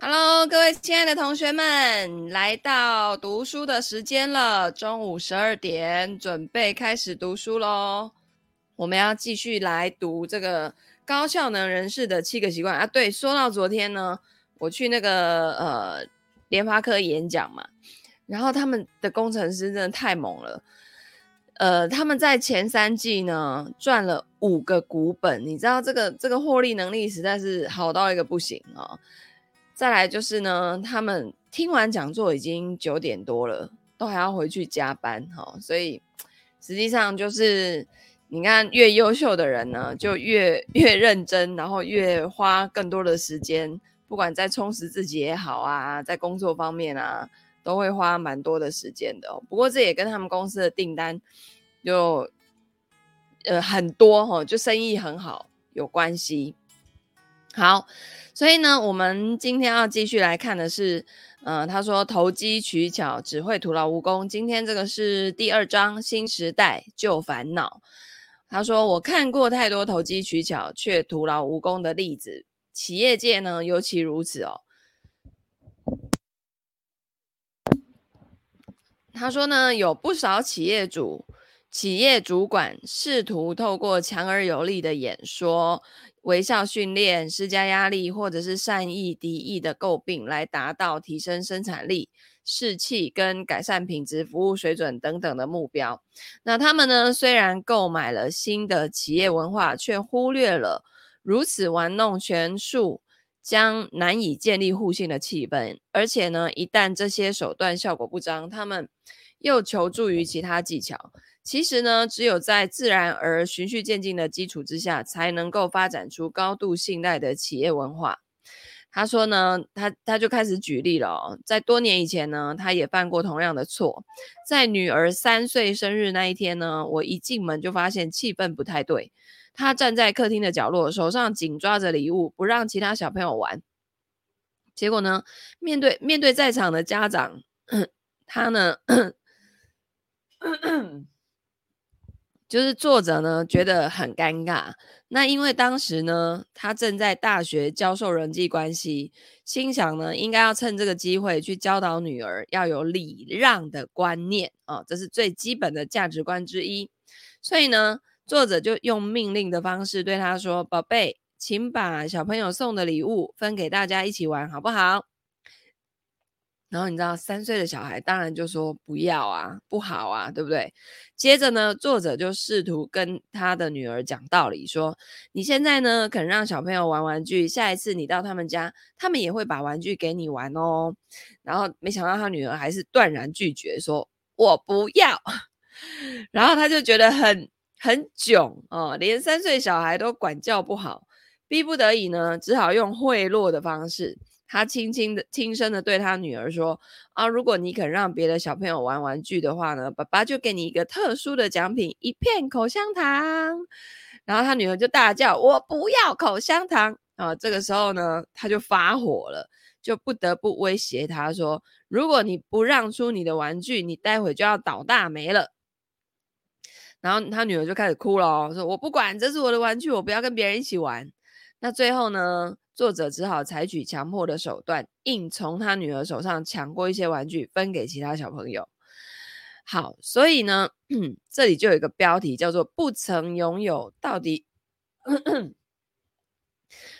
Hello，各位亲爱的同学们，来到读书的时间了，中午十二点，准备开始读书喽。我们要继续来读这个高效能人士的七个习惯啊。对，说到昨天呢，我去那个呃联发科演讲嘛，然后他们的工程师真的太猛了，呃，他们在前三季呢赚了五个股本，你知道这个这个获利能力实在是好到一个不行啊、哦。再来就是呢，他们听完讲座已经九点多了，都还要回去加班哈，所以实际上就是你看，越优秀的人呢，就越越认真，然后越花更多的时间，不管在充实自己也好啊，在工作方面啊，都会花蛮多的时间的。不过这也跟他们公司的订单就呃很多哈，就生意很好有关系。好。所以呢，我们今天要继续来看的是，呃，他说投机取巧只会徒劳无功。今天这个是第二章新时代旧烦恼。他说我看过太多投机取巧却徒劳无功的例子，企业界呢尤其如此哦。他说呢，有不少企业主、企业主管试图透过强而有力的演说。微笑训练、施加压力，或者是善意敌意的诟病，来达到提升生产力、士气跟改善品质、服务水准等等的目标。那他们呢，虽然购买了新的企业文化，却忽略了如此玩弄权术将难以建立互信的气氛。而且呢，一旦这些手段效果不彰，他们又求助于其他技巧。其实呢，只有在自然而循序渐进的基础之下，才能够发展出高度信赖的企业文化。他说呢，他他就开始举例了哦，在多年以前呢，他也犯过同样的错。在女儿三岁生日那一天呢，我一进门就发现气氛不太对。他站在客厅的角落，手上紧抓着礼物，不让其他小朋友玩。结果呢，面对面对在场的家长，他呢。就是作者呢觉得很尴尬，那因为当时呢他正在大学教授人际关系，心想呢应该要趁这个机会去教导女儿要有礼让的观念啊、哦，这是最基本的价值观之一。所以呢，作者就用命令的方式对他说：“宝贝，请把小朋友送的礼物分给大家一起玩，好不好？”然后你知道三岁的小孩当然就说不要啊，不好啊，对不对？接着呢，作者就试图跟他的女儿讲道理，说你现在呢肯让小朋友玩玩具，下一次你到他们家，他们也会把玩具给你玩哦。然后没想到他女儿还是断然拒绝，说我不要。然后他就觉得很很囧哦，连三岁小孩都管教不好，逼不得已呢，只好用贿赂的方式。他轻轻的、轻声的对他女儿说：“啊，如果你肯让别的小朋友玩玩具的话呢，爸爸就给你一个特殊的奖品——一片口香糖。”然后他女儿就大叫：“我不要口香糖！”啊，这个时候呢，他就发火了，就不得不威胁他说：“如果你不让出你的玩具，你待会就要倒大霉了。”然后他女儿就开始哭了，说：“我不管，这是我的玩具，我不要跟别人一起玩。”那最后呢？作者只好采取强迫的手段，硬从他女儿手上抢过一些玩具，分给其他小朋友。好，所以呢，这里就有一个标题叫做“不曾拥有”，到底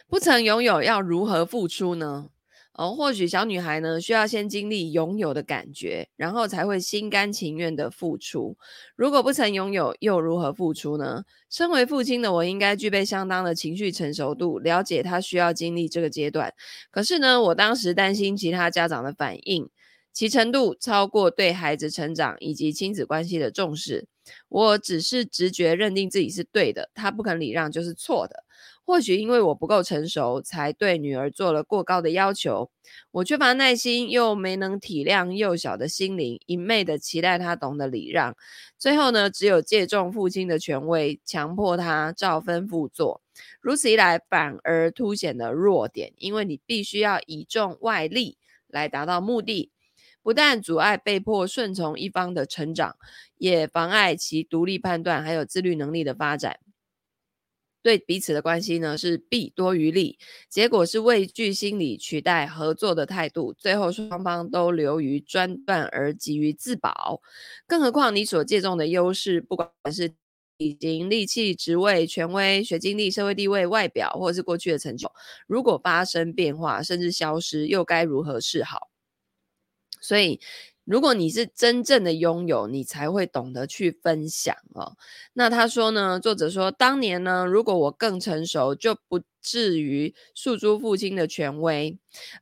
不曾拥有要如何付出呢？哦，或许小女孩呢，需要先经历拥有的感觉，然后才会心甘情愿的付出。如果不曾拥有，又如何付出呢？身为父亲的我，应该具备相当的情绪成熟度，了解他需要经历这个阶段。可是呢，我当时担心其他家长的反应，其程度超过对孩子成长以及亲子关系的重视。我只是直觉认定自己是对的，他不肯礼让就是错的。或许因为我不够成熟，才对女儿做了过高的要求。我缺乏耐心，又没能体谅幼小的心灵，一昧的期待她懂得礼让。最后呢，只有借重父亲的权威，强迫她照吩咐做。如此一来，反而凸显了弱点，因为你必须要倚重外力来达到目的，不但阻碍被迫顺从一方的成长，也妨碍其独立判断还有自律能力的发展。对彼此的关系呢是弊多于利，结果是畏惧心理取代合作的态度，最后双方都流于专断而急于自保。更何况你所借重的优势，不管是体型、力气、职位、权威、学经历、社会地位、外表，或是过去的成就，如果发生变化甚至消失，又该如何是好？所以，如果你是真正的拥有，你才会懂得去分享哦。那他说呢？作者说，当年呢，如果我更成熟，就不至于诉诸父亲的权威，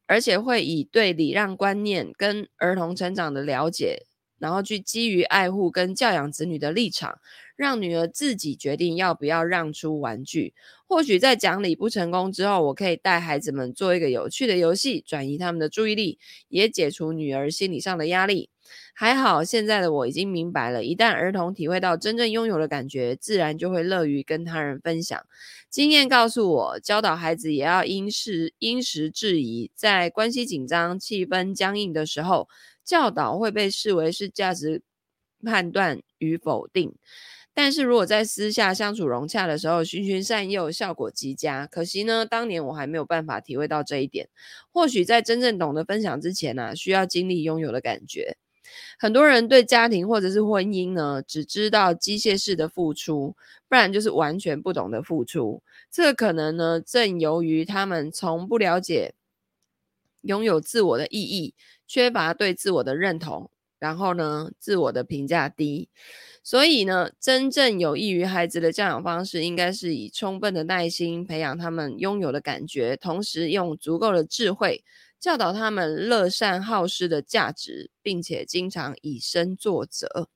而且会以对礼让观念跟儿童成长的了解。然后去基于爱护跟教养子女的立场，让女儿自己决定要不要让出玩具。或许在讲理不成功之后，我可以带孩子们做一个有趣的游戏，转移他们的注意力，也解除女儿心理上的压力。还好，现在的我已经明白了，一旦儿童体会到真正拥有的感觉，自然就会乐于跟他人分享。经验告诉我，教导孩子也要因时因时制宜，在关系紧张、气氛僵硬的时候。教导会被视为是价值判断与否定，但是如果在私下相处融洽的时候，循循善诱，效果极佳。可惜呢，当年我还没有办法体会到这一点。或许在真正懂得分享之前呢、需要经历拥有的感觉。很多人对家庭或者是婚姻呢，只知道机械式的付出，不然就是完全不懂得付出。这可能呢，正由于他们从不了解拥有自我的意义。缺乏对自我的认同，然后呢，自我的评价低，所以呢，真正有益于孩子的教养方式，应该是以充分的耐心培养他们拥有的感觉，同时用足够的智慧教导他们乐善好施的价值，并且经常以身作则。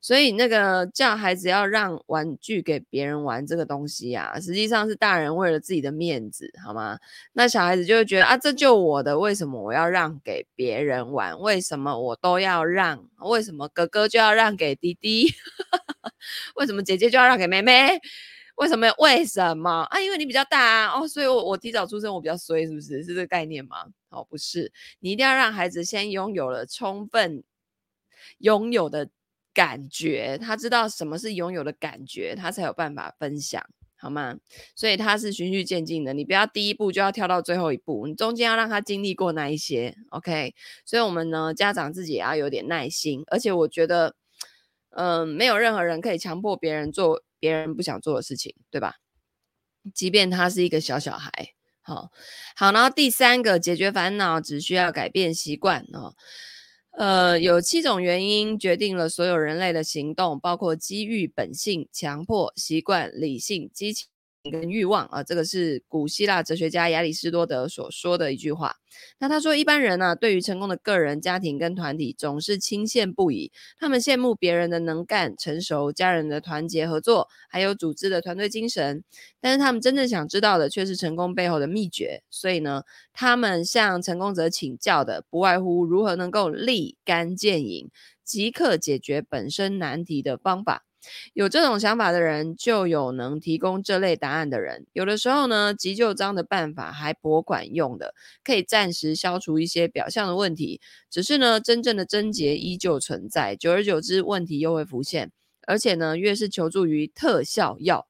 所以，那个叫孩子要让玩具给别人玩这个东西啊，实际上是大人为了自己的面子，好吗？那小孩子就会觉得啊，这就我的，为什么我要让给别人玩？为什么我都要让？为什么哥哥就要让给弟弟？为什么姐姐就要让给妹妹？为什么？为什么啊？因为你比较大啊，哦，所以我我提早出生，我比较衰，是不是？是这个概念吗？哦，不是，你一定要让孩子先拥有了充分拥有的。感觉，他知道什么是拥有的感觉，他才有办法分享，好吗？所以他是循序渐进的，你不要第一步就要跳到最后一步，你中间要让他经历过那一些，OK？所以我们呢，家长自己也要有点耐心，而且我觉得，嗯、没有任何人可以强迫别人做别人不想做的事情，对吧？即便他是一个小小孩，好，好，然后第三个解决烦恼，只需要改变习惯哦。呃，有七种原因决定了所有人类的行动，包括机遇、本性、强迫、习惯、理性、激情。跟欲望啊，这个是古希腊哲学家亚里士多德所说的一句话。那他说，一般人呢、啊，对于成功的个人、家庭跟团体，总是钦羡不已。他们羡慕别人的能干、成熟，家人的团结合作，还有组织的团队精神。但是他们真正想知道的，却是成功背后的秘诀。所以呢，他们向成功者请教的，不外乎如何能够立竿见影，即刻解决本身难题的方法。有这种想法的人，就有能提供这类答案的人。有的时候呢，急救章的办法还颇管用的，可以暂时消除一些表象的问题。只是呢，真正的症结依旧存在，久而久之，问题又会浮现。而且呢，越是求助于特效药，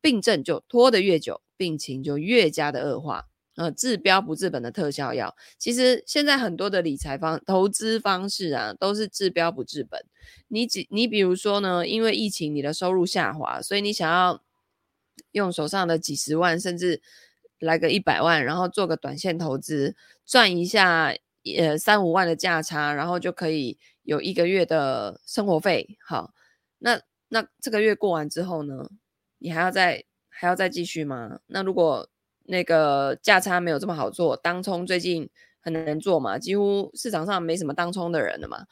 病症就拖得越久，病情就越加的恶化。呃，治标不治本的特效药，其实现在很多的理财方、投资方式啊，都是治标不治本。你几，你比如说呢，因为疫情，你的收入下滑，所以你想要用手上的几十万，甚至来个一百万，然后做个短线投资，赚一下呃三五万的价差，然后就可以有一个月的生活费。好，那那这个月过完之后呢，你还要再还要再继续吗？那如果那个价差没有这么好做，当冲最近很难做嘛，几乎市场上没什么当冲的人了嘛，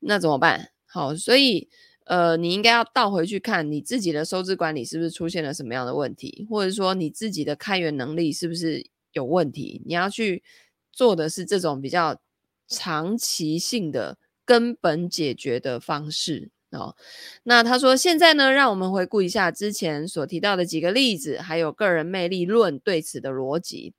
那怎么办？好，所以呃，你应该要倒回去看你自己的收支管理是不是出现了什么样的问题，或者说你自己的开源能力是不是有问题？你要去做的是这种比较长期性的根本解决的方式。哦，那他说现在呢，让我们回顾一下之前所提到的几个例子，还有个人魅力论对此的逻辑。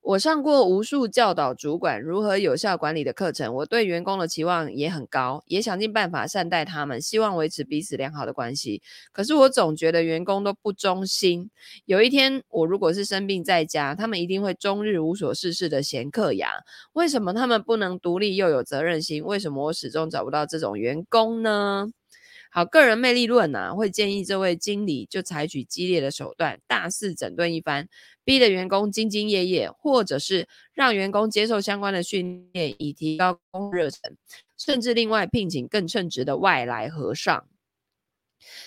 我上过无数教导主管如何有效管理的课程，我对员工的期望也很高，也想尽办法善待他们，希望维持彼此良好的关系。可是我总觉得员工都不忠心。有一天我如果是生病在家，他们一定会终日无所事事的闲嗑牙。为什么他们不能独立又有责任心？为什么我始终找不到这种员工呢？好，个人魅力论啊，会建议这位经理就采取激烈的手段，大肆整顿一番，逼得员工兢兢业业，或者是让员工接受相关的训练，以提高工作热忱，甚至另外聘请更称职的外来和尚。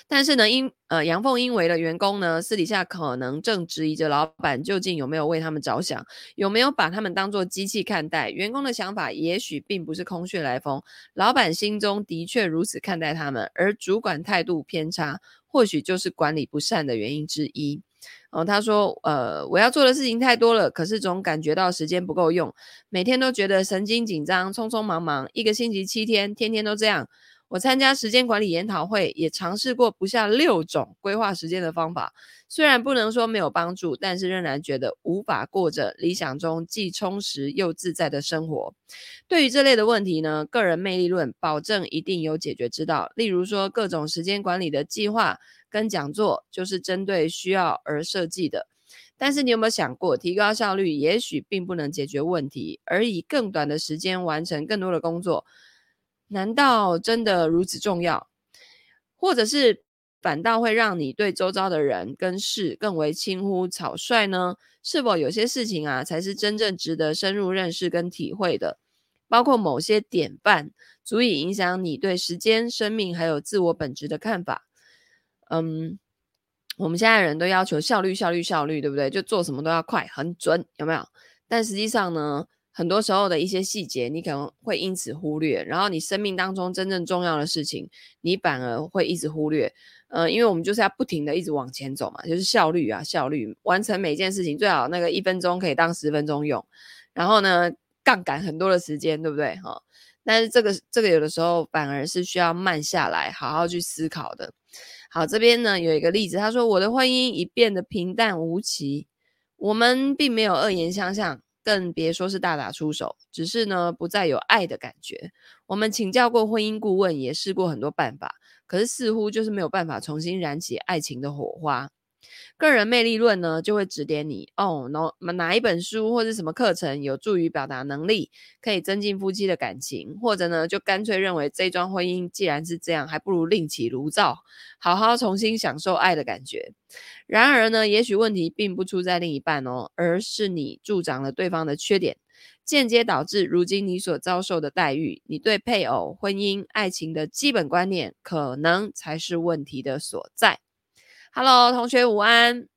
但是呢，因呃阳奉阴违的员工呢，私底下可能正质疑着老板究竟有没有为他们着想，有没有把他们当做机器看待。员工的想法也许并不是空穴来风，老板心中的确如此看待他们，而主管态度偏差，或许就是管理不善的原因之一。哦，他说，呃，我要做的事情太多了，可是总感觉到时间不够用，每天都觉得神经紧张，匆匆忙忙，一个星期七天，天天都这样。我参加时间管理研讨会，也尝试过不下六种规划时间的方法，虽然不能说没有帮助，但是仍然觉得无法过着理想中既充实又自在的生活。对于这类的问题呢，个人魅力论保证一定有解决之道。例如说，各种时间管理的计划跟讲座，就是针对需要而设计的。但是你有没有想过，提高效率也许并不能解决问题，而以更短的时间完成更多的工作？难道真的如此重要？或者是反倒会让你对周遭的人跟事更为轻忽草率呢？是否有些事情啊，才是真正值得深入认识跟体会的？包括某些典范，足以影响你对时间、生命还有自我本质的看法。嗯，我们现在人都要求效率、效率、效率，对不对？就做什么都要快、很准，有没有？但实际上呢？很多时候的一些细节，你可能会因此忽略，然后你生命当中真正重要的事情，你反而会一直忽略。呃，因为我们就是要不停的一直往前走嘛，就是效率啊，效率，完成每件事情最好那个一分钟可以当十分钟用，然后呢，杠杆很多的时间，对不对？哈，但是这个这个有的时候反而是需要慢下来，好好去思考的。好，这边呢有一个例子，他说我的婚姻已变得平淡无奇，我们并没有恶言相向。更别说是大打出手，只是呢，不再有爱的感觉。我们请教过婚姻顾问，也试过很多办法，可是似乎就是没有办法重新燃起爱情的火花。个人魅力论呢，就会指点你哦，哪哪一本书或者什么课程有助于表达能力，可以增进夫妻的感情，或者呢，就干脆认为这桩婚姻既然是这样，还不如另起炉灶，好好重新享受爱的感觉。然而呢，也许问题并不出在另一半哦，而是你助长了对方的缺点，间接导致如今你所遭受的待遇。你对配偶、婚姻、爱情的基本观念，可能才是问题的所在。Hello，同学午安。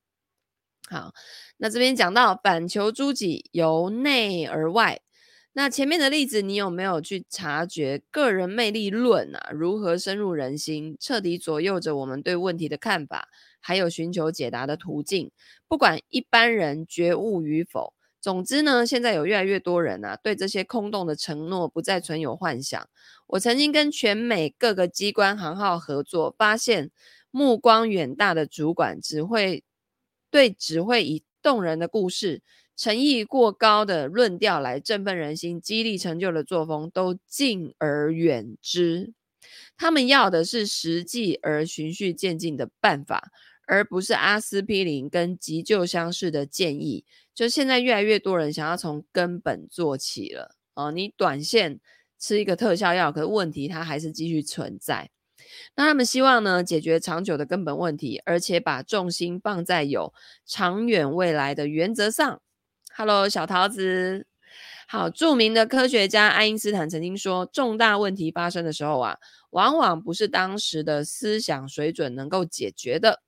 好，那这边讲到反求诸己，由内而外。那前面的例子，你有没有去察觉个人魅力论啊？如何深入人心，彻底左右着我们对问题的看法，还有寻求解答的途径？不管一般人觉悟与否，总之呢，现在有越来越多人啊，对这些空洞的承诺不再存有幻想。我曾经跟全美各个机关行号合作，发现。目光远大的主管只会对只会以动人的故事、诚意过高的论调来振奋人心、激励成就的作风都敬而远之。他们要的是实际而循序渐进的办法，而不是阿司匹林跟急救箱式的建议。就现在越来越多人想要从根本做起了哦，你短线吃一个特效药，可是问题它还是继续存在。那他们希望呢，解决长久的根本问题，而且把重心放在有长远未来的原则上。Hello，小桃子，好，著名的科学家爱因斯坦曾经说，重大问题发生的时候啊，往往不是当时的思想水准能够解决的。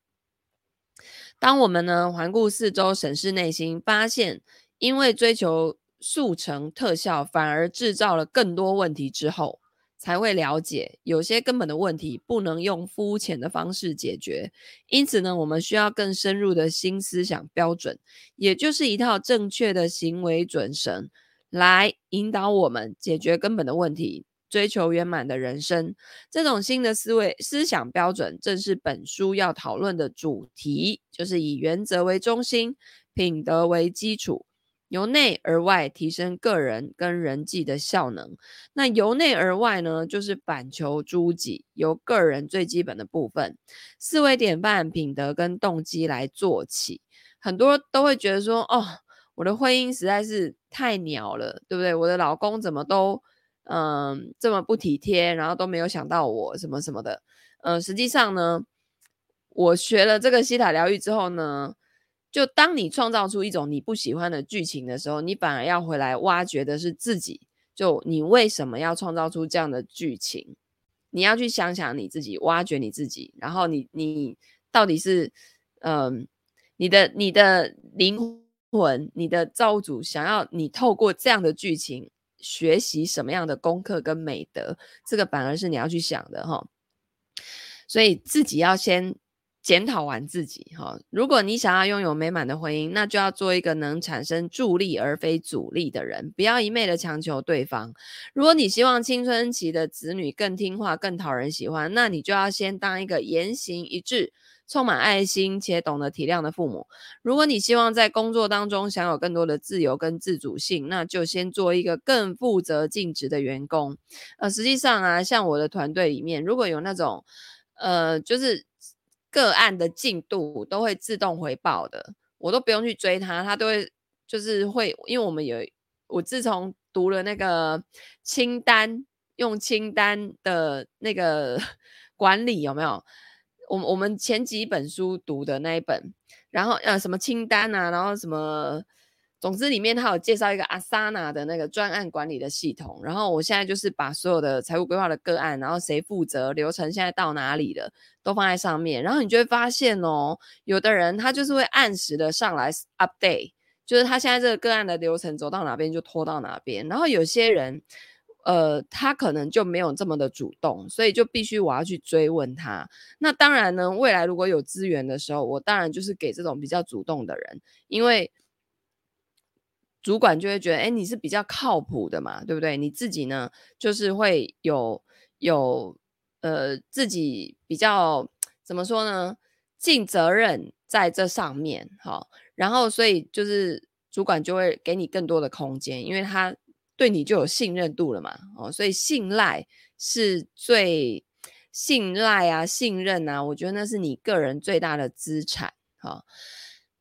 当我们呢，环顾四周，审视内心，发现因为追求速成特效，反而制造了更多问题之后。才会了解，有些根本的问题不能用肤浅的方式解决，因此呢，我们需要更深入的新思想标准，也就是一套正确的行为准绳，来引导我们解决根本的问题，追求圆满的人生。这种新的思维思想标准，正是本书要讨论的主题，就是以原则为中心，品德为基础，由内而外提升个人跟人际的效能。那由内而外呢，就是反求诸己，由个人最基本的部分，思维典范、品德跟动机来做起。很多都会觉得说，哦，我的婚姻实在是太鸟了，对不对？我的老公怎么都嗯这么不体贴，然后都没有想到我什么什么的。嗯，实际上呢，我学了这个西塔疗愈之后呢。就当你创造出一种你不喜欢的剧情的时候，你反而要回来挖掘的是自己。就你为什么要创造出这样的剧情？你要去想想你自己，挖掘你自己，然后你你到底是嗯、你的你的灵魂，你的造物主想要你透过这样的剧情学习什么样的功课跟美德？这个反而是你要去想的哈。所以自己要先。检讨完自己哈，如果你想要拥有美满的婚姻，那就要做一个能产生助力而非阻力的人，不要一昧的强求对方。如果你希望青春期的子女更听话、更讨人喜欢，那你就要先当一个言行一致、充满爱心且懂得体谅的父母。如果你希望在工作当中享有更多的自由跟自主性，那就先做一个更负责尽职的员工。呃，实际上啊，像我的团队里面，如果有那种呃，就是。个案的进度都会自动回报的，我都不用去追他，他都会就是会，因为我们有我自从读了那个清单，用清单的那个 管理有没有？我我们前几本书读的那一本，然后呃什么清单啊，然后什么。总之，里面他有介绍一个 Asana 的那个专案管理的系统，然后我现在就是把所有的财务规划的个案，然后谁负责，流程现在到哪里了，都放在上面。然后你就会发现哦，有的人他就是会按时的上来 update，就是他现在这个个案的流程走到哪边就拖到哪边。然后有些人，呃，他可能就没有这么的主动，所以就必须我要去追问他。那当然呢，未来如果有资源的时候，我当然就是给这种比较主动的人，因为。主管就会觉得，哎，你是比较靠谱的嘛，对不对？你自己呢，就是会有有呃自己比较怎么说呢？尽责任在这上面，好，然后所以就是主管就会给你更多的空间，因为他对你就有信任度了嘛，哦，所以信赖是最信赖啊，信任啊，我觉得那是你个人最大的资产，好。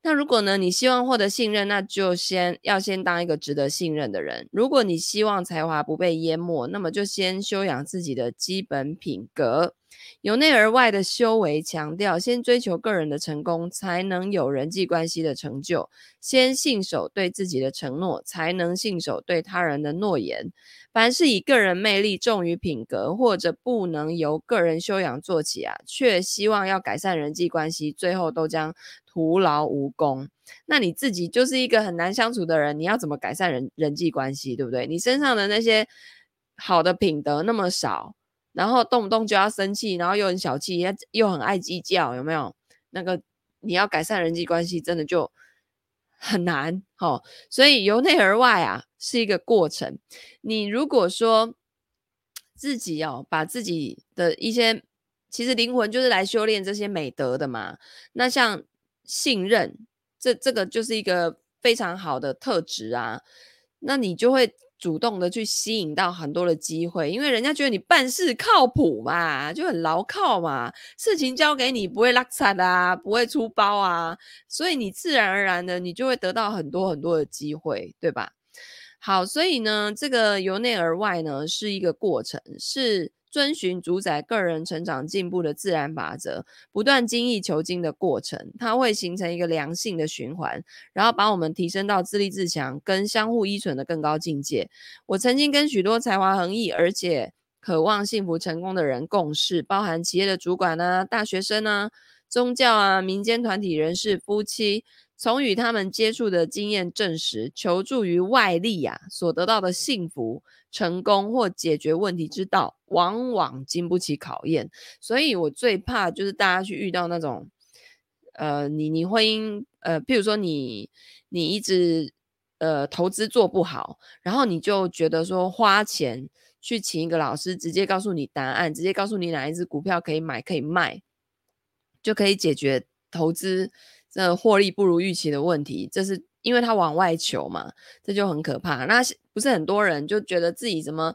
那如果呢，你希望获得信任，那就先要先当一个值得信任的人。如果你希望才华不被淹没，那么就先修养自己的基本品格。由内而外的修为强调，先追求个人的成功，才能有人际关系的成就；先信守对自己的承诺，才能信守对他人的诺言。凡是以个人魅力重于品格，或者不能由个人修养做起啊，却希望要改善人际关系，最后都将。徒劳无功，那你自己就是一个很难相处的人，你要怎么改善人人际关系，对不对？你身上的那些好的品德那么少，然后动不动就要生气，然后又很小气，又很爱计较，有没有？那个你要改善人际关系，真的就很难，齁。所以由内而外啊，是一个过程。你如果说自己哦，把自己的一些，其实灵魂就是来修炼这些美德的嘛，那像。信任，这这个就是一个非常好的特质啊。那你就会主动的去吸引到很多的机会，因为人家觉得你办事靠谱嘛，就很牢靠嘛，事情交给你不会落差啊，不会出包啊，所以你自然而然的你就会得到很多很多的机会，对吧？好，所以呢，这个由内而外呢是一个过程，是。遵循主宰个人成长进步的自然法则，不断精益求精的过程，它会形成一个良性的循环，然后把我们提升到自立自强、跟相互依存的更高境界。我曾经跟许多才华横溢而且渴望幸福成功的人共事，包含企业的主管啊、大学生啊、宗教啊、民间团体人士、夫妻。从与他们接触的经验证实，求助于外力啊，所得到的幸福、成功或解决问题之道，往往经不起考验。所以我最怕就是大家去遇到那种，呃，你你婚姻，呃，譬如说你你一直呃投资做不好，然后你就觉得说花钱去请一个老师，直接告诉你答案，直接告诉你哪一只股票可以买可以卖，就可以解决投资。这获利不如预期的问题，这是因为他往外求嘛，这就很可怕。那不是很多人就觉得自己怎么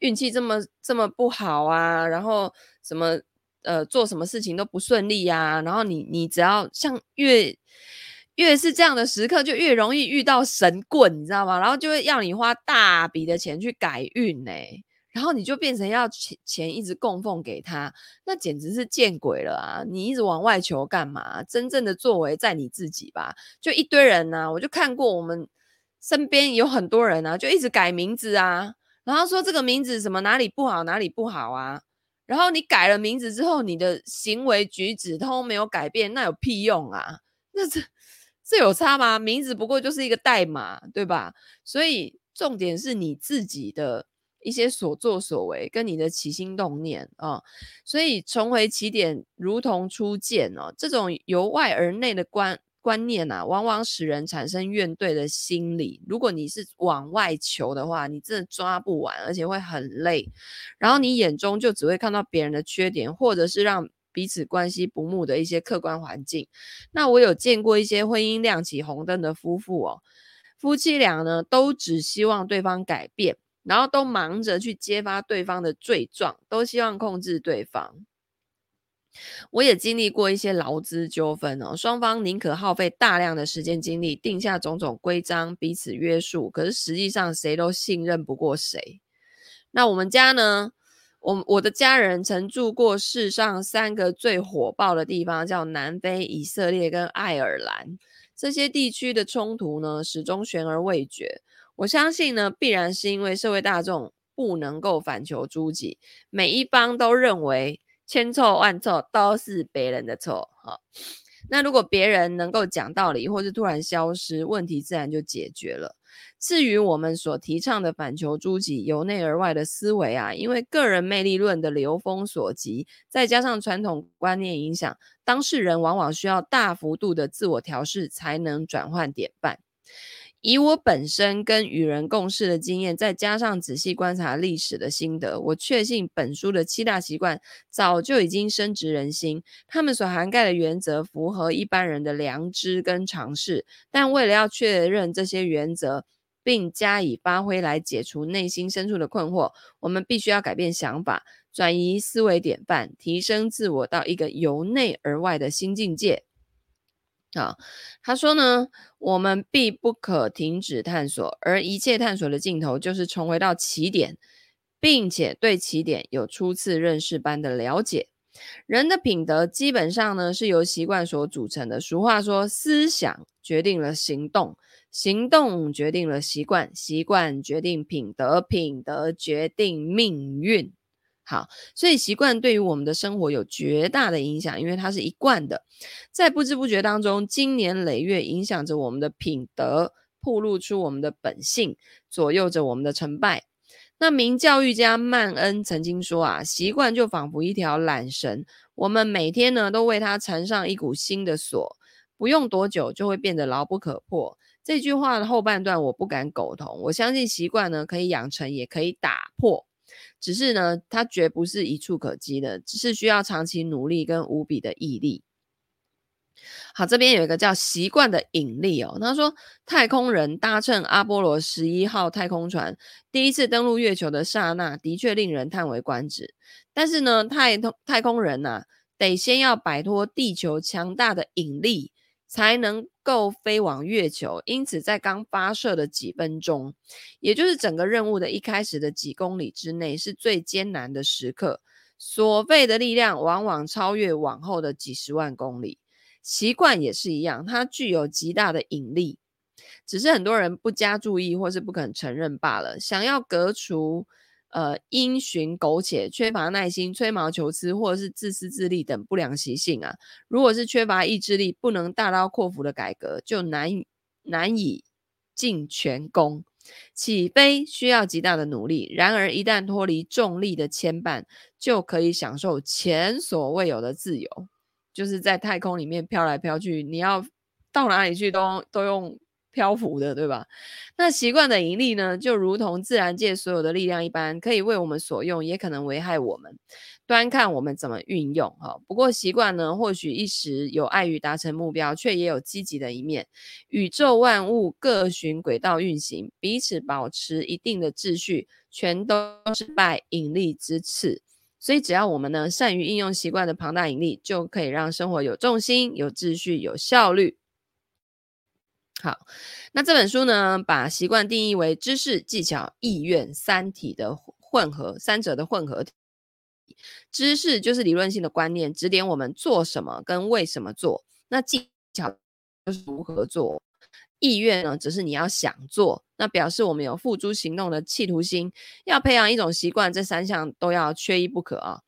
运气这么这么不好啊？然后什么呃做什么事情都不顺利呀？然后你你只要像越越是这样的时刻，就越容易遇到神棍，你知道吗？然后就会要你花大笔的钱去改运呢、然后你就变成要钱钱一直供奉给他，那简直是见鬼了啊！你一直往外求干嘛？真正的作为在你自己吧。就一堆人呐、啊，我就看过我们身边有很多人啊，就一直改名字啊，然后说这个名字什么哪里不好哪里不好啊。然后你改了名字之后，你的行为举止都没有改变，那有屁用啊？那这这有差吗？名字不过就是一个代码，对吧？所以重点是你自己的。一些所作所为跟你的起心动念啊、所以重回起点如同初见哦。这种由外而内的观观念啊，往往使人产生怨怼的心理。如果你是往外求的话，你真的抓不完，而且会很累。然后你眼中就只会看到别人的缺点，或者是让彼此关系不睦的一些客观环境。那我有见过一些婚姻亮起红灯的夫妇哦，夫妻俩呢都只希望对方改变。然后都忙着去揭发对方的罪状，都希望控制对方。我也经历过一些劳资纠纷哦，双方宁可耗费大量的时间精力，定下种种规章，彼此约束，可是实际上谁都信任不过谁。那我们家呢？我我的家人曾住过世上三个最火爆的地方，叫南非、以色列跟爱尔兰。这些地区的冲突呢，始终悬而未决。我相信呢，必然是因为社会大众不能够反求诸己，每一方都认为千错万错都是别人的错。哈，那如果别人能够讲道理，或是突然消失，问题自然就解决了。至于我们所提倡的反求诸己、由内而外的思维啊，因为个人魅力论的流风所及，再加上传统观念影响，当事人往往需要大幅度的自我调试，才能转换典范。以我本身跟与人共事的经验，再加上仔细观察历史的心得，我确信本书的七大习惯早就已经深植人心。他们所涵盖的原则符合一般人的良知跟常识，但为了要确认这些原则，并加以发挥来解除内心深处的困惑，我们必须要改变想法，转移思维典范，提升自我到一个由内而外的新境界。啊，他说呢，我们必不可停止探索，而一切探索的尽头就是重回到起点，并且对起点有初次认识般的了解。人的品德基本上呢是由习惯所组成的。俗话说，思想决定了行动，行动决定了习惯，习惯决定品德，品德决定命运。好，所以习惯对于我们的生活有绝大的影响，因为它是一贯的，在不知不觉当中，经年累月影响着我们的品德，暴露出我们的本性，左右着我们的成败。那名教育家曼恩曾经说啊，习惯就仿佛一条缆绳，我们每天呢都为它缠上一股新的锁，不用多久就会变得牢不可破。这句话的后半段我不敢苟同，我相信习惯呢可以养成，也可以打破。只是呢，它绝不是一触可及的，只是需要长期努力跟无比的毅力。好，这边有一个叫习惯的引力哦。他说，太空人搭乘阿波罗十一号太空船第一次登陆月球的刹那，的确令人叹为观止。但是呢，太空太空人呐、啊，得先要摆脱地球强大的引力。才能够飞往月球，因此在刚发射的几分钟，也就是整个任务的一开始的几公里之内，是最艰难的时刻。所费的力量往往超越往后的几十万公里。习惯也是一样，它具有极大的引力，只是很多人不加注意或是不肯承认罢了。想要革除。呃，因循苟且、缺乏耐心、吹毛求疵，或者是自私自利等不良习性啊，如果是缺乏意志力，不能大刀阔斧的改革，就难难以尽全功。起飞需要极大的努力，然而一旦脱离重力的牵绊，就可以享受前所未有的自由，就是在太空里面飘来飘去，你要到哪里去都都用漂浮的，对吧？那习惯的引力呢，就如同自然界所有的力量一般，可以为我们所用，也可能危害我们，端看我们怎么运用哈。不过习惯呢，或许一时有碍于达成目标，却也有积极的一面。宇宙万物各循轨道运行，彼此保持一定的秩序，全都是拜引力之赐。所以，只要我们呢善于应用习惯的庞大引力，就可以让生活有重心、有秩序、有效率。好，那这本书呢，把习惯定义为知识、技巧、意愿三体的混合，三者的混合体。知识就是理论性的观念，指点我们做什么跟为什么做；那技巧就是如何做。意愿呢，只是你要想做，那表示我们有付诸行动的企图心。要培养一种习惯，这三项都要缺一不可啊。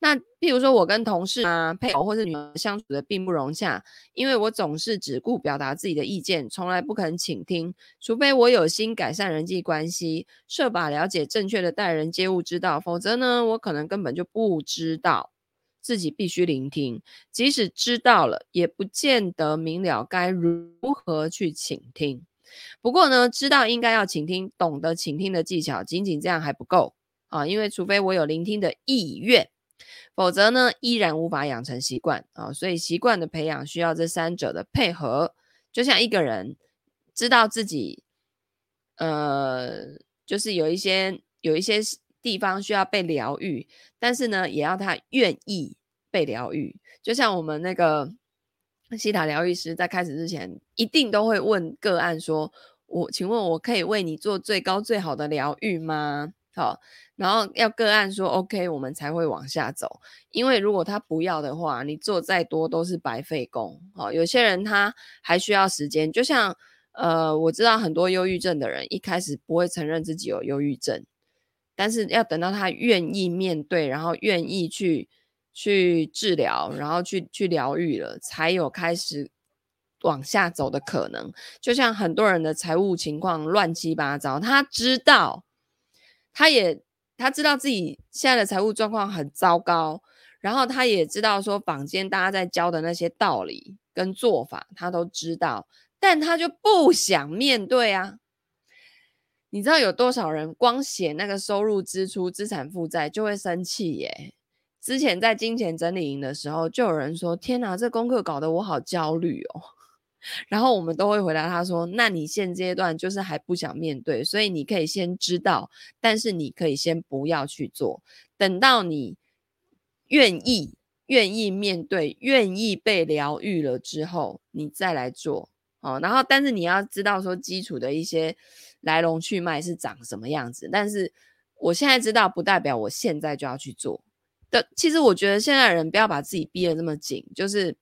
那譬如说，我跟同事啊、配偶或是女儿相处的并不融洽，因为我总是只顾表达自己的意见，从来不肯倾听。除非我有心改善人际关系，设法了解正确的待人接物之道，否则呢，我可能根本就不知道。自己必须聆听，即使知道了，也不见得明了该如何去倾听。不过呢，知道应该要倾听，懂得倾听的技巧，仅仅这样还不够啊！因为除非我有聆听的意愿，否则呢，依然无法养成习惯啊。所以习惯的培养需要这三者的配合。就像一个人知道自己，呃，就是有一些有一些。地方需要被疗愈，但是呢，也要他愿意被疗愈。就像我们那个西塔疗愈师在开始之前，一定都会问个案说：“我请问我可以为你做最高最好的疗愈吗？”好，然后要个案说 “OK”，我们才会往下走。因为如果他不要的话，你做再多都是白费工。好，有些人他还需要时间，就像呃，我知道很多忧郁症的人一开始不会承认自己有忧郁症。但是要等到他愿意面对，然后愿意去去治疗，然后去去疗愈了，才有开始往下走的可能。就像很多人的财务情况乱七八糟，他知道，他也他知道自己现在的财务状况很糟糕，然后他也知道说坊间大家在教的那些道理跟做法，他都知道，但他就不想面对啊。你知道有多少人光写那个收入、支出、资产负债就会生气耶？之前在金钱整理营的时候，就有人说：“天哪，这功课搞得我好焦虑哦。”然后我们都会回答他说：“那你现阶段就是还不想面对，所以你可以先知道，但是你可以先不要去做，等到你愿意、愿意面对、愿意被疗愈了之后，你再来做。”哦，然后但是你要知道说基础的一些。来龙去脉是长什么样子，但是我现在知道，不代表我现在就要去做的。其实我觉得现在人不要把自己逼得那么紧，就是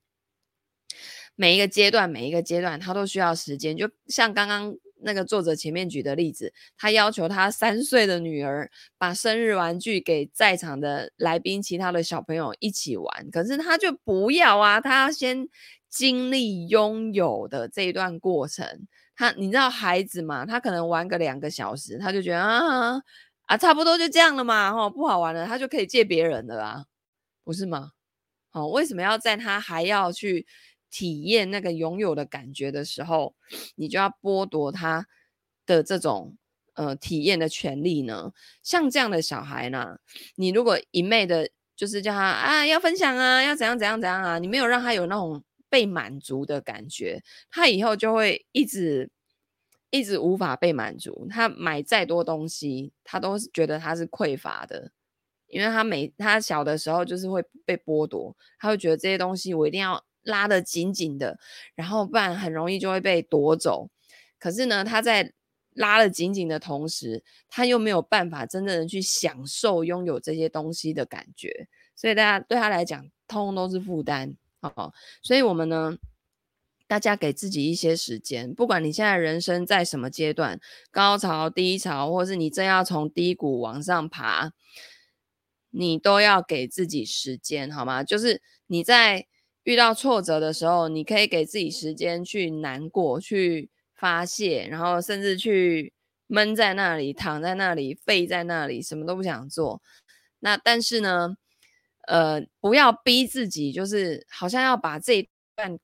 每一个阶段，每一个阶段他都需要时间。就像刚刚那个作者前面举的例子，他要求他三岁的女儿把生日玩具给在场的来宾、其他的小朋友一起玩，可是他就不要啊，他要先经历拥有的这一段过程。他，你知道孩子嘛？他可能玩个两个小时，他就觉得啊啊，差不多就这样了嘛，哈，不好玩了，他就可以借别人的啦，不是吗？好，为什么要在他还要去体验那个拥有的感觉的时候，你就要剥夺他的这种呃体验的权利呢？像这样的小孩呢，你如果一昧的，就是叫他啊要分享啊，要怎样怎样怎样啊，你没有让他有那种。被满足的感觉，他以后就会一直一直无法被满足。他买再多东西，他都是觉得他是匮乏的，因为他每他小的时候就是会被剥夺，他会觉得这些东西我一定要拉得紧紧的，然后不然很容易就会被夺走。可是呢，他在拉得紧紧的同时，他又没有办法真正的去享受拥有这些东西的感觉，所以大家对他来讲，通通都是负担。好，所以我们呢，大家给自己一些时间，不管你现在人生在什么阶段，高潮、低潮，或是你正要从低谷往上爬，你都要给自己时间，好吗？就是你在遇到挫折的时候，你可以给自己时间去难过、去发泄，然后甚至去闷在那里、躺在那里、废在那里，什么都不想做。那但是呢，呃，不要逼自己，就是好像要把这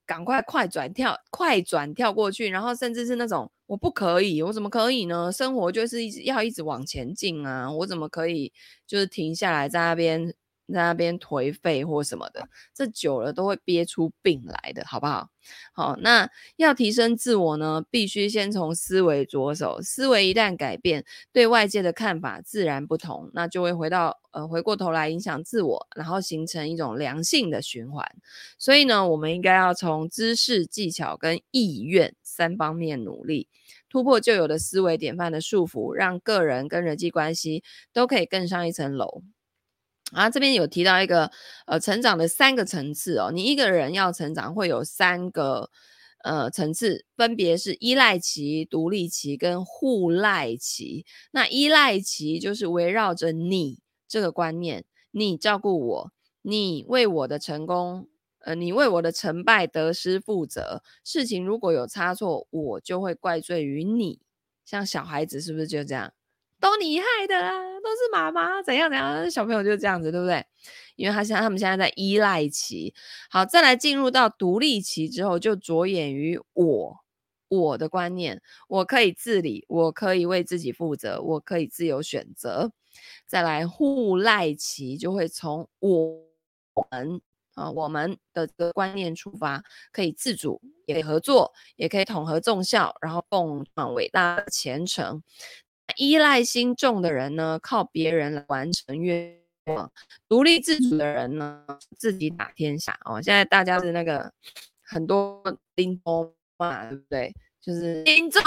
赶快快转跳，快转跳过去，然后甚至是那种我不可以，我怎么可以呢？生活就是一直要一直往前进啊，我怎么可以就是停下来在那边？在那边颓废或什么的，这久了都会憋出病来的，好不好？好，那要提升自我呢，必须先从思维着手。思维一旦改变，对外界的看法自然不同，那就会回到呃，回过头来影响自我，然后形成一种良性的循环。所以呢，我们应该要从知识、技巧跟意愿三方面努力，突破旧有的思维典范的束缚，让个人跟人际关系都可以更上一层楼。啊，这边有提到一个呃成长的三个层次哦，你一个人要成长会有三个呃层次，分别是依赖期、独立期跟互赖期。那依赖期就是围绕着你这个观念，你照顾我，你为我的成功，呃，你为我的成败得失负责。事情如果有差错，我就会怪罪于你。像小孩子是不是就这样？都你害的啊，都是妈妈怎样怎样，小朋友就这样子，对不对？因为他现在他们现在在依赖期，好，再来进入到独立期之后，就着眼于我我的观念，我可以自理，我可以为自己负责，我可以自由选择。再来互赖期，就会从我们啊我们的这个观念出发，可以自主，也可以合作，也可以统合综效，然后共创伟大的前程。依赖心重的人呢，靠别人来完成愿望；独立自主的人呢，自己打天下。哦，现在大家是那个很多叮咚嘛，对不对？就是叮咚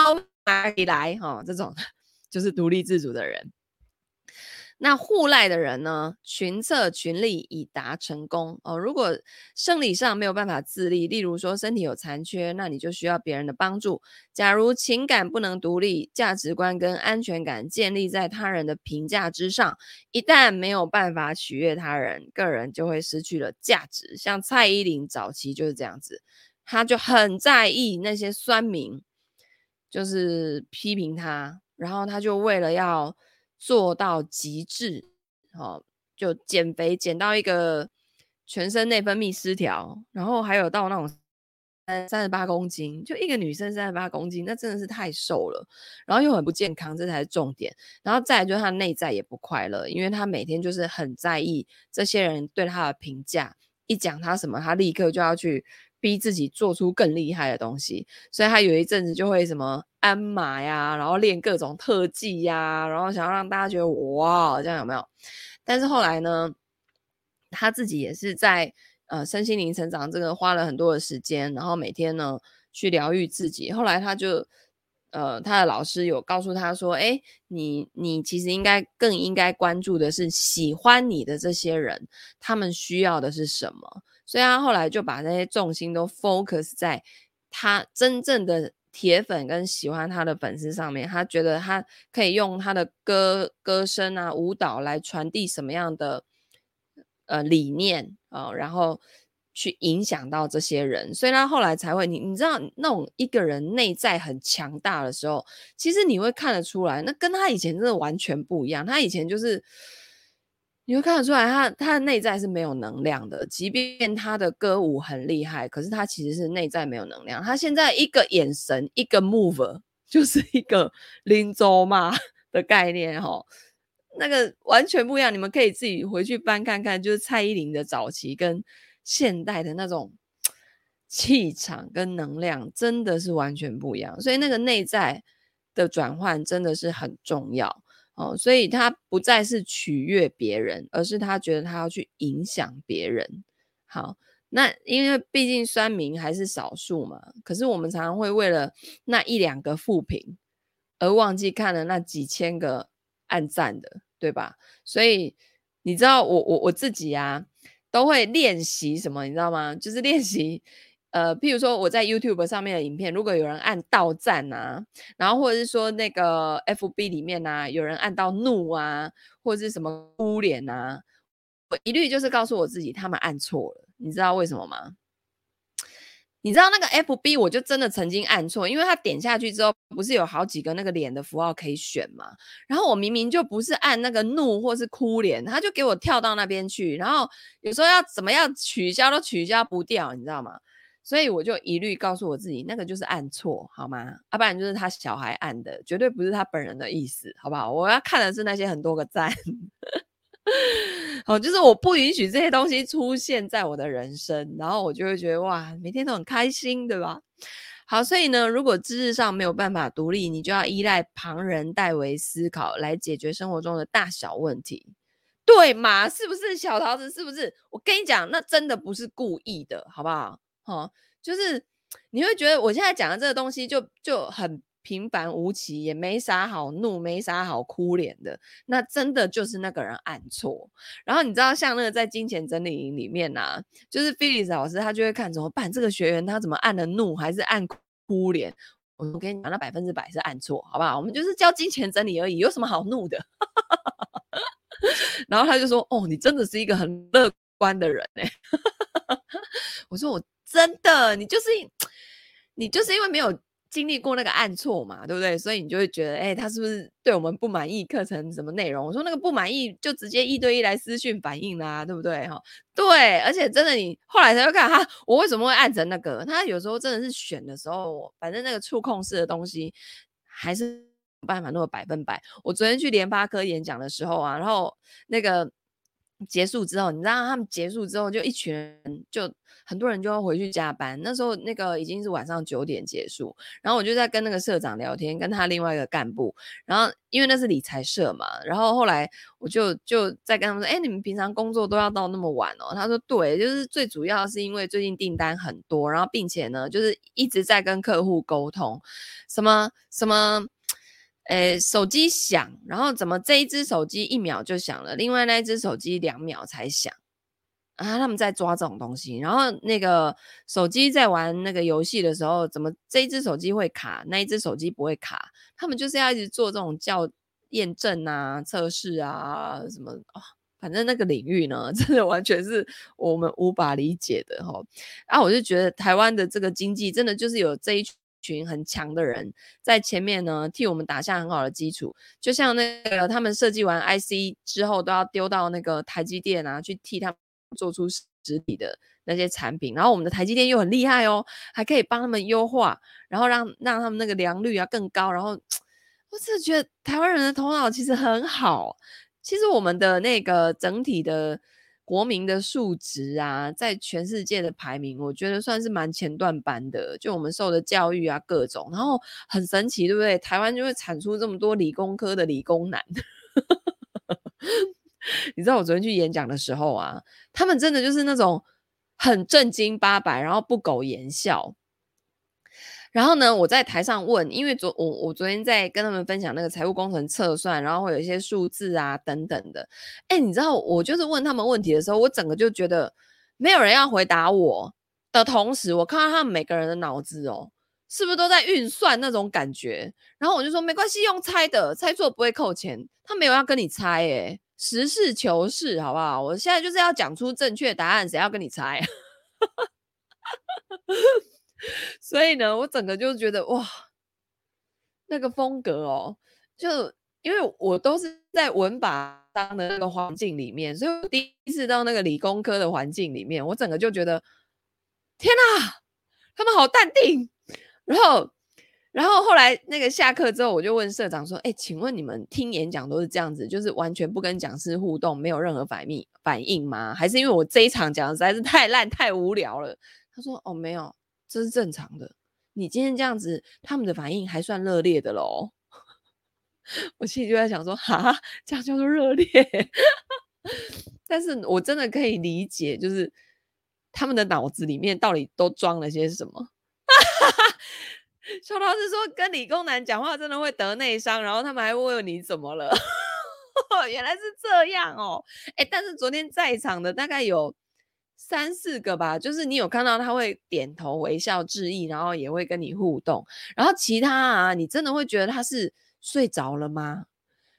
哪里来？哈、哦，这种 就是独立自主的人。那互赖的人呢，群策群力以达成功哦。如果生理上没有办法自立，例如说身体有残缺，那你就需要别人的帮助。假如情感不能独立，价值观跟安全感建立在他人的评价之上，一旦没有办法取悦他人，个人就会失去了价值。像蔡依林早期就是这样子，他就很在意那些酸民，就是批评他，然后他就为了要。做到极致，哦，就减肥减到一个全身内分泌失调，然后还有到那种三三十八公斤，就一个女生三十八公斤，那真的是太瘦了，然后又很不健康，这才是重点。然后再来就是她内在也不快乐，因为她每天就是很在意这些人对她的评价，一讲她什么，她立刻就要去。逼自己做出更厉害的东西，所以他有一阵子就会什么鞍马呀，然后练各种特技呀，然后想要让大家觉得哇，这样有没有？但是后来呢，他自己也是在呃身心灵成长这个花了很多的时间，然后每天呢去疗愈自己。后来他就呃他的老师有告诉他说，哎，你你其实应该更应该关注的是喜欢你的这些人，他们需要的是什么？所以他后来就把那些重心都 focus 在他真正的铁粉跟喜欢他的粉丝上面。他觉得他可以用他的歌歌声啊、舞蹈来传递什么样的呃理念啊、然后去影响到这些人。所以他后来才会，你你知道那种一个人内在很强大的时候，其实你会看得出来，那跟他以前真的完全不一样。他以前就是。你会看得出来他，他的内在是没有能量的。即便他的歌舞很厉害，可是他其实是内在没有能量。他现在一个眼神，一个 move，就是一个林州嘛的概念哈，那个完全不一样。你们可以自己回去翻看看，就是蔡依林的早期跟现代的那种气场跟能量，真的是完全不一样。所以那个内在的转换真的是很重要。哦，所以他不再是取悦别人，而是他觉得他要去影响别人。好，那因为毕竟酸民还是少数嘛，可是我们常常会为了那一两个负评而忘记看了那几千个按赞的，对吧？所以你知道我我我自己啊，都会练习什么，你知道吗？就是练习。呃，譬如说我在 YouTube 上面的影片，如果有人按到赞啊，然后或者是说那个 FB 里面啊，有人按到怒啊，或者是什么哭脸啊，我一律就是告诉我自己，他们按错了。你知道为什么吗？你知道那个 FB 我就真的曾经按错，因为他点下去之后，不是有好几个那个脸的符号可以选嘛？然后我明明就不是按那个怒或是哭脸，他就给我跳到那边去，然后有时候要怎么样取消都取消不掉，你知道吗？所以我就一律告诉我自己，那个就是按错，好吗？要、啊、不然就是他小孩按的，绝对不是他本人的意思，好不好？我要看的是那些很多个赞，好，就是我不允许这些东西出现在我的人生，然后我就会觉得哇，每天都很开心，对吧？好，所以呢，如果知识上没有办法独立，你就要依赖旁人代为思考来解决生活中的大小问题，对吗？是不是小桃子？是不是？我跟你讲，那真的不是故意的，好不好？哦，就是你会觉得我现在讲的这个东西就就很平凡无奇，也没啥好怒，没啥好哭脸的。那真的就是那个人按错。然后你知道，像那个在金钱整理营里面呐、啊，就是菲利斯老师他就会看怎么办，这个学员他怎么按了怒，还是按哭脸？我跟你讲，那百分之百是按错，好不好？我们就是教金钱整理而已，有什么好怒的？然后他就说：“哦，你真的是一个很乐观的人哎。” 我说：“我。”真的，你就是你就是因为没有经历过那个按错嘛，对不对？所以你就会觉得，哎，他是不是对我们不满意课程什么内容？我说那个不满意就直接一对一来私讯反映啦，对不对？哈，对，而且真的，你后来才会看哈，我为什么会按成那个？他有时候真的是选的时候，反正那个触控式的东西还是办法那么百分百。我昨天去联发科演讲的时候啊，然后那个。结束之后，你知道他们结束之后，就一群人，就很多人就要回去加班。那时候那个已经是晚上九点结束，然后我就在跟那个社长聊天，跟他另外一个干部。然后因为那是理财社嘛，然后后来我就就在跟他们说：“哎，你们平常工作都要到那么晚哦？”他说：“对，就是最主要是因为最近订单很多，然后并且呢，就是一直在跟客户沟通，什么什么。”诶，手机响，然后怎么这一只手机一秒就响了，另外那一只手机两秒才响啊？他们在抓这种东西，然后那个手机在玩那个游戏的时候，怎么这一只手机会卡，那一只手机不会卡？他们就是要一直做这种叫验证啊、测试啊什么，反正那个领域呢，真的完全是我们无法理解的哈。啊，我就觉得台湾的这个经济真的就是有这一群。很强的人在前面呢，替我们打下很好的基础。就像那个他们设计完 IC 之后，都要丢到那个台积电啊，去替他们做出实体的那些产品。然后我们的台积电又很厉害哦，还可以帮他们优化，然后让让他们那个良率啊更高。然后我真的觉得台湾人的头脑其实很好。其实我们的那个整体的。国民的数值啊，在全世界的排名，我觉得算是蛮前段班的。就我们受的教育啊，各种，然后很神奇，对不对？台湾就会产出这么多理工科的理工男。你知道我昨天去演讲的时候啊，他们真的就是那种很正经八百，然后不苟言笑。然后呢，我在台上问，因为昨我我昨天在跟他们分享那个财务工程测算，然后会有一些数字啊等等的。哎，你知道我就是问他们问题的时候，我整个就觉得没有人要回答我的同时，我看到他们每个人的脑子哦，是不是都在运算那种感觉？然后我就说没关系，用猜的，猜错不会扣钱。他没有要跟你猜，哎，实事求是，好不好？我现在就是要讲出正确答案，谁要跟你猜？所以呢，我整个就觉得哇，那个风格哦，就因为我都是在文法当的那个环境里面，所以我第一次到那个理工科的环境里面，我整个就觉得天哪，他们好淡定。然后，然后后来那个下课之后，我就问社长说：“哎，请问你们听演讲都是这样子，就是完全不跟讲师互动，没有任何反应反应吗？还是因为我这一场讲的实在是太烂太无聊了？”他说：“哦，没有。”这是正常的。你今天这样子，他们的反应还算热烈的喽。我心里就在想说，哈，这样叫做热烈。但是我真的可以理解，就是他们的脑子里面到底都装了些什么。小老师说，跟理工男讲话真的会得内伤，然后他们还问你怎么了。原来是这样哦。诶，但是昨天在场的大概有。三四个吧，就是你有看到他会点头微笑致意，然后也会跟你互动。然后其他啊，你真的会觉得他是睡着了吗？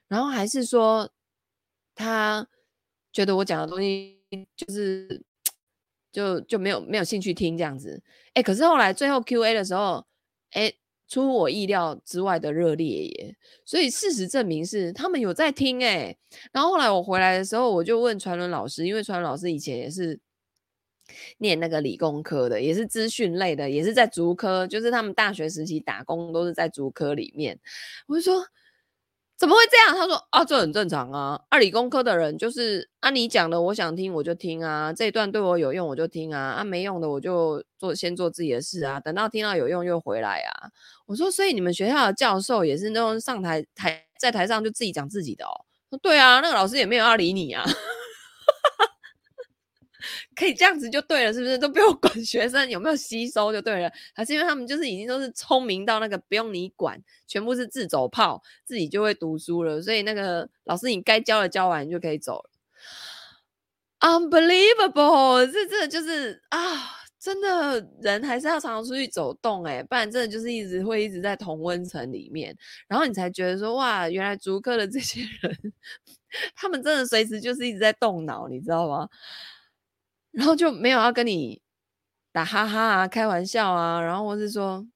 然后还是说他觉得我讲的东西就是就就没有没有兴趣听这样子？哎，可是后来最后 Q&A 的时候，哎，出乎我意料之外的热烈耶！所以事实证明是他们有在听哎。然后后来我回来的时候，我就问传伦老师，因为传伦老师以前也是。念那个理工科的，也是资讯类的，也是在竹科，就是他们大学时期打工都是在竹科里面。我就说。怎么会这样？他说啊，这很正常啊。啊，理工科的人就是啊，你讲的我想听我就听啊，这一段对我有用我就听啊，啊没用的我就做先做自己的事啊，等到听到有用又回来啊。我说，所以你们学校的教授也是那种上台台在台上就自己讲自己的哦。对啊，那个老师也没有要理你啊。可以这样子就对了，是不是？都不用管 学生有没有吸收就对了，还是因为他们就是已经都是聪明到那个不用你管，全部是自走炮，自己就会读书了。所以那个老师你该教的教完就可以走了。Unbelievable，这这就是啊，真的人还是要常常出去走动哎，不然真的就是一直会一直在同温层里面，然后你才觉得说哇，原来足科的这些人，他们真的随时就是一直在动脑，你知道吗？然后就没有要跟你打哈哈啊、开玩笑啊，然后或是说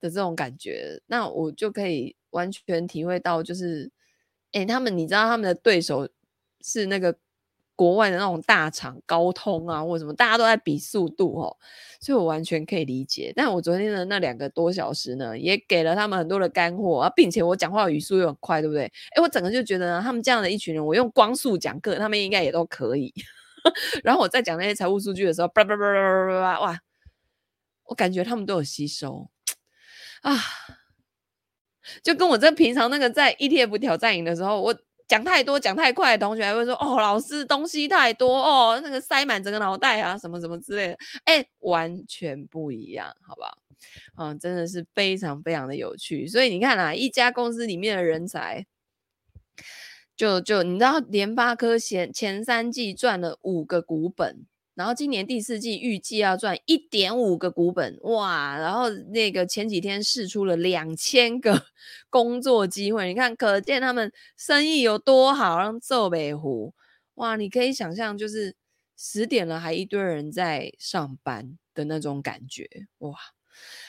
的这种感觉，那我就可以完全体会到，就是，哎，他们你知道他们的对手是那个国外的那种大厂高通啊，或什么，大家都在比速度哦，所以我完全可以理解。但我昨天的那两个多小时呢，也给了他们很多的干货啊，并且我讲话语速又很快，对不对？哎，我整个就觉得呢，他们这样的一群人，我用光速讲课，他们应该也都可以。然后我在讲那些财务数据的时候，叭叭叭叭叭叭，哇！我感觉他们都有吸收啊，就跟我在平常那个在 ETF 挑战营的时候，我讲太多讲太快同学还会说：“哦，老师东西太多哦，那个塞满整个脑袋啊，什么什么之类的。”哎，完全不一样，好不好？嗯，真的是非常非常的有趣。所以你看啊，一家公司里面的人才。就就你知道，联发科前前三季赚了五个股本，然后今年第四季预计要赚一点五个股本，哇！然后那个前几天试出了两千个 工作机会，你看，可见他们生意有多好，让皱北湖，哇！你可以想象，就是十点了还一堆人在上班的那种感觉，哇！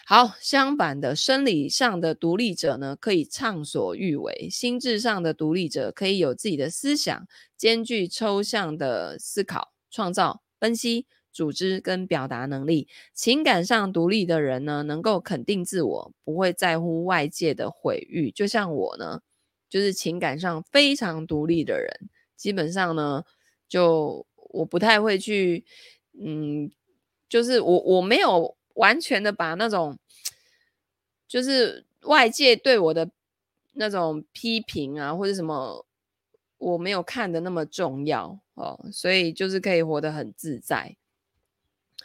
好，相反的，生理上的独立者呢，可以畅所欲为；心智上的独立者可以有自己的思想，兼具抽象的思考、创造、分析、组织跟表达能力。情感上独立的人呢，能够肯定自我，不会在乎外界的毁誉。就像我呢，就是情感上非常独立的人，基本上呢，就我不太会去，嗯，就是我我没有。完全的把那种，就是外界对我的那种批评啊，或者什么，我没有看的那么重要哦，所以就是可以活得很自在。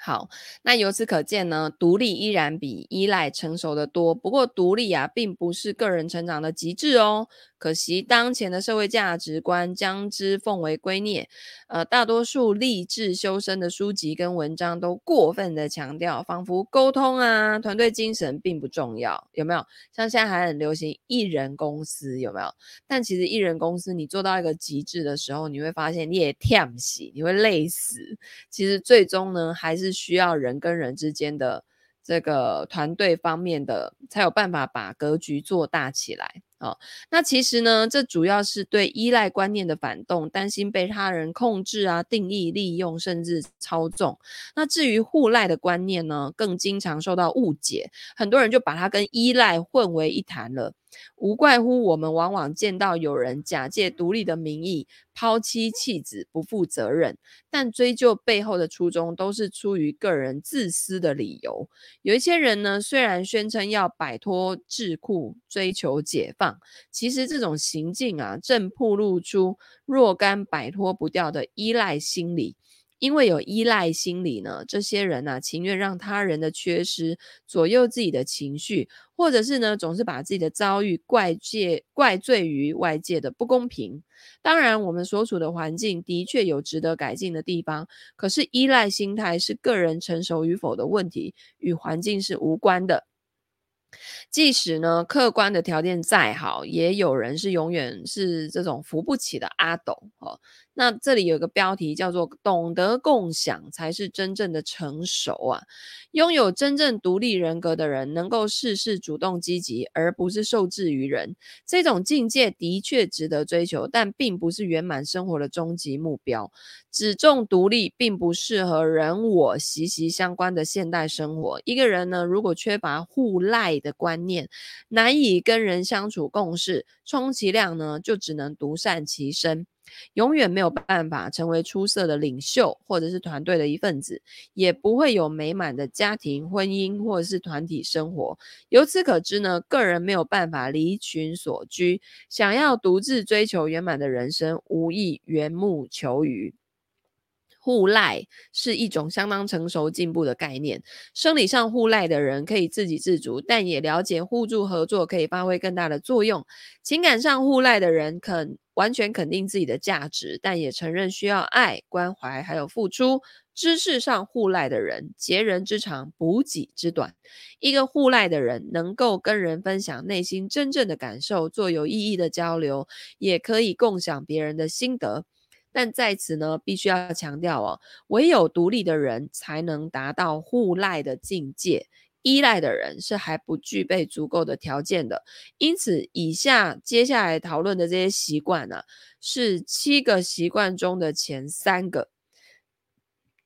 好，那由此可见呢，独立依然比依赖成熟的多。不过，独立啊，并不是个人成长的极致哦。可惜，当前的社会价值观将之奉为圭臬。呃，大多数励志修身的书籍跟文章都过分的强调，仿佛沟通啊、团队精神并不重要，有没有？像现在还很流行艺人公司，有没有？但其实艺人公司，你做到一个极致的时候，你会发现你也忝死，你会累死。其实最终呢，还是需要人跟人之间的这个团队方面的，才有办法把格局做大起来。哦，那其实呢，这主要是对依赖观念的反动，担心被他人控制啊、定义、利用，甚至操纵。那至于互赖的观念呢，更经常受到误解，很多人就把它跟依赖混为一谈了。无怪乎我们往往见到有人假借独立的名义抛妻弃子，不负责任，但追究背后的初衷都是出于个人自私的理由。有一些人呢，虽然宣称要摆脱桎梏，追求解放，其实这种行径啊，正暴露出若干摆脱不掉的依赖心理。因为有依赖心理呢，这些人呢、啊，情愿让他人的缺失左右自己的情绪，或者是呢，总是把自己的遭遇怪罪怪罪于外界的不公平。当然，我们所处的环境的确有值得改进的地方，可是依赖心态是个人成熟与否的问题，与环境是无关的。即使呢，客观的条件再好，也有人是永远是这种扶不起的阿斗哦。那这里有个标题叫做“懂得共享才是真正的成熟”啊。拥有真正独立人格的人，能够事事主动积极，而不是受制于人。这种境界的确值得追求，但并不是圆满生活的终极目标。只重独立，并不适合人我息息相关的现代生活。一个人呢，如果缺乏互赖的观念，难以跟人相处共事，充其量呢，就只能独善其身。永远没有办法成为出色的领袖，或者是团队的一份子，也不会有美满的家庭、婚姻或者是团体生活。由此可知呢，个人没有办法离群索居，想要独自追求圆满的人生，无异缘木求鱼。互赖是一种相当成熟进步的概念。生理上互赖的人可以自给自足，但也了解互助合作可以发挥更大的作用。情感上互赖的人肯完全肯定自己的价值，但也承认需要爱、关怀还有付出。知识上互赖的人，截人之长，补己之短。一个互赖的人，能够跟人分享内心真正的感受，做有意义的交流，也可以共享别人的心得。但在此呢，必须要强调哦，唯有独立的人才能达到互赖的境界，依赖的人是还不具备足够的条件的。因此，以下接下来讨论的这些习惯呢，是七个习惯中的前三个。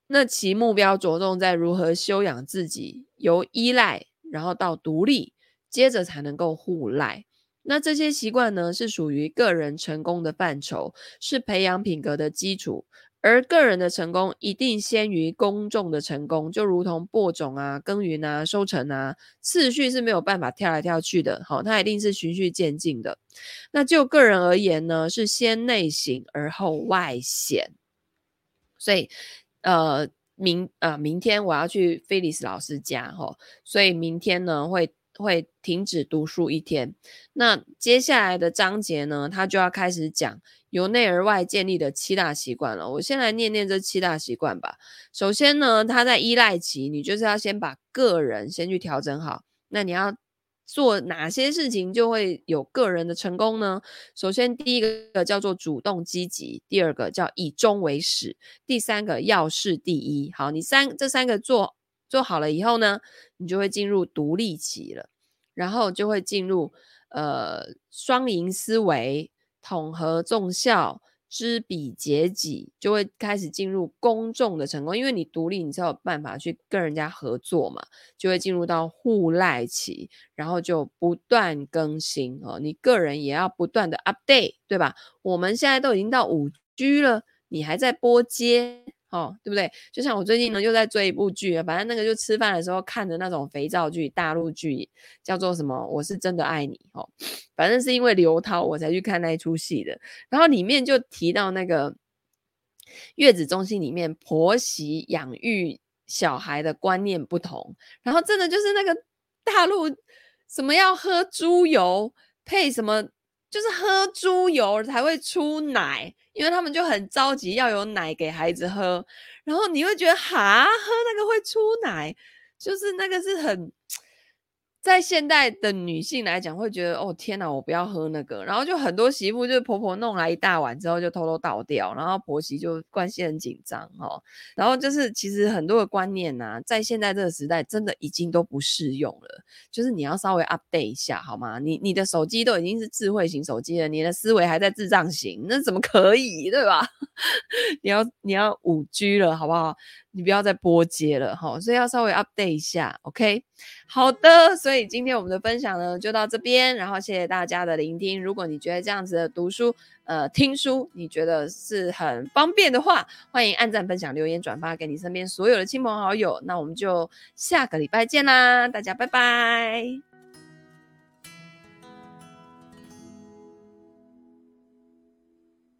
那其目标着重在如何修养自己，由依赖然后到独立，接着才能够互赖。那这些习惯呢，是属于个人成功的范畴，是培养品格的基础。而个人的成功一定先于公众的成功，就如同播种啊、耕耘啊、收成啊，次序是没有办法跳来跳去的。好，它一定是循序渐进的。那就个人而言呢，是先内省而后外显。所以，呃，明呃明天我要去菲利斯老师家，哈，所以明天呢会。会停止读书一天。那接下来的章节呢，他就要开始讲由内而外建立的七大习惯了。我先来念念这七大习惯吧。首先呢，他在依赖期，你就是要先把个人先去调整好。那你要做哪些事情就会有个人的成功呢？首先，第一个叫做主动积极，第二个叫以终为始，第三个要事第一。好，你三这三个做。做好了以后呢，你就会进入独立期了，然后就会进入呃双赢思维、统合众效、知彼解己，就会开始进入公众的成功。因为你独立，你才有办法去跟人家合作嘛，就会进入到互赖期，然后就不断更新哦。你个人也要不断的 update，对吧？我们现在都已经到五 G 了，你还在拨接。哦，对不对？就像我最近呢，又在追一部剧，反正那个就吃饭的时候看的那种肥皂剧，大陆剧叫做什么？我是真的爱你哦。反正是因为刘涛我才去看那一出戏的。然后里面就提到那个月子中心里面婆媳养育小孩的观念不同，然后真的就是那个大陆什么要喝猪油配什么，就是喝猪油才会出奶。因为他们就很着急要有奶给孩子喝，然后你会觉得哈，喝那个会出奶，就是那个是很。在现代的女性来讲，会觉得哦天哪，我不要喝那个，然后就很多媳妇就是婆婆弄来一大碗之后就偷偷倒掉，然后婆媳就关系很紧张哦。然后就是其实很多的观念呐、在现在这个时代真的已经都不适用了，就是你要稍微 update 一下好吗？你你的手机都已经是智慧型手机了，你的思维还在智障型，那怎么可以对吧？你要你要五 G 了好不好？你不要再拨接了哈，所以要稍微 update 一下，OK？好的，所以今天我们的分享呢就到这边，然后谢谢大家的聆听。如果你觉得这样子的读书，呃，听书你觉得是很方便的话，欢迎按赞、分享、留言、转发给你身边所有的亲朋好友。那我们就下个礼拜见啦，大家拜拜。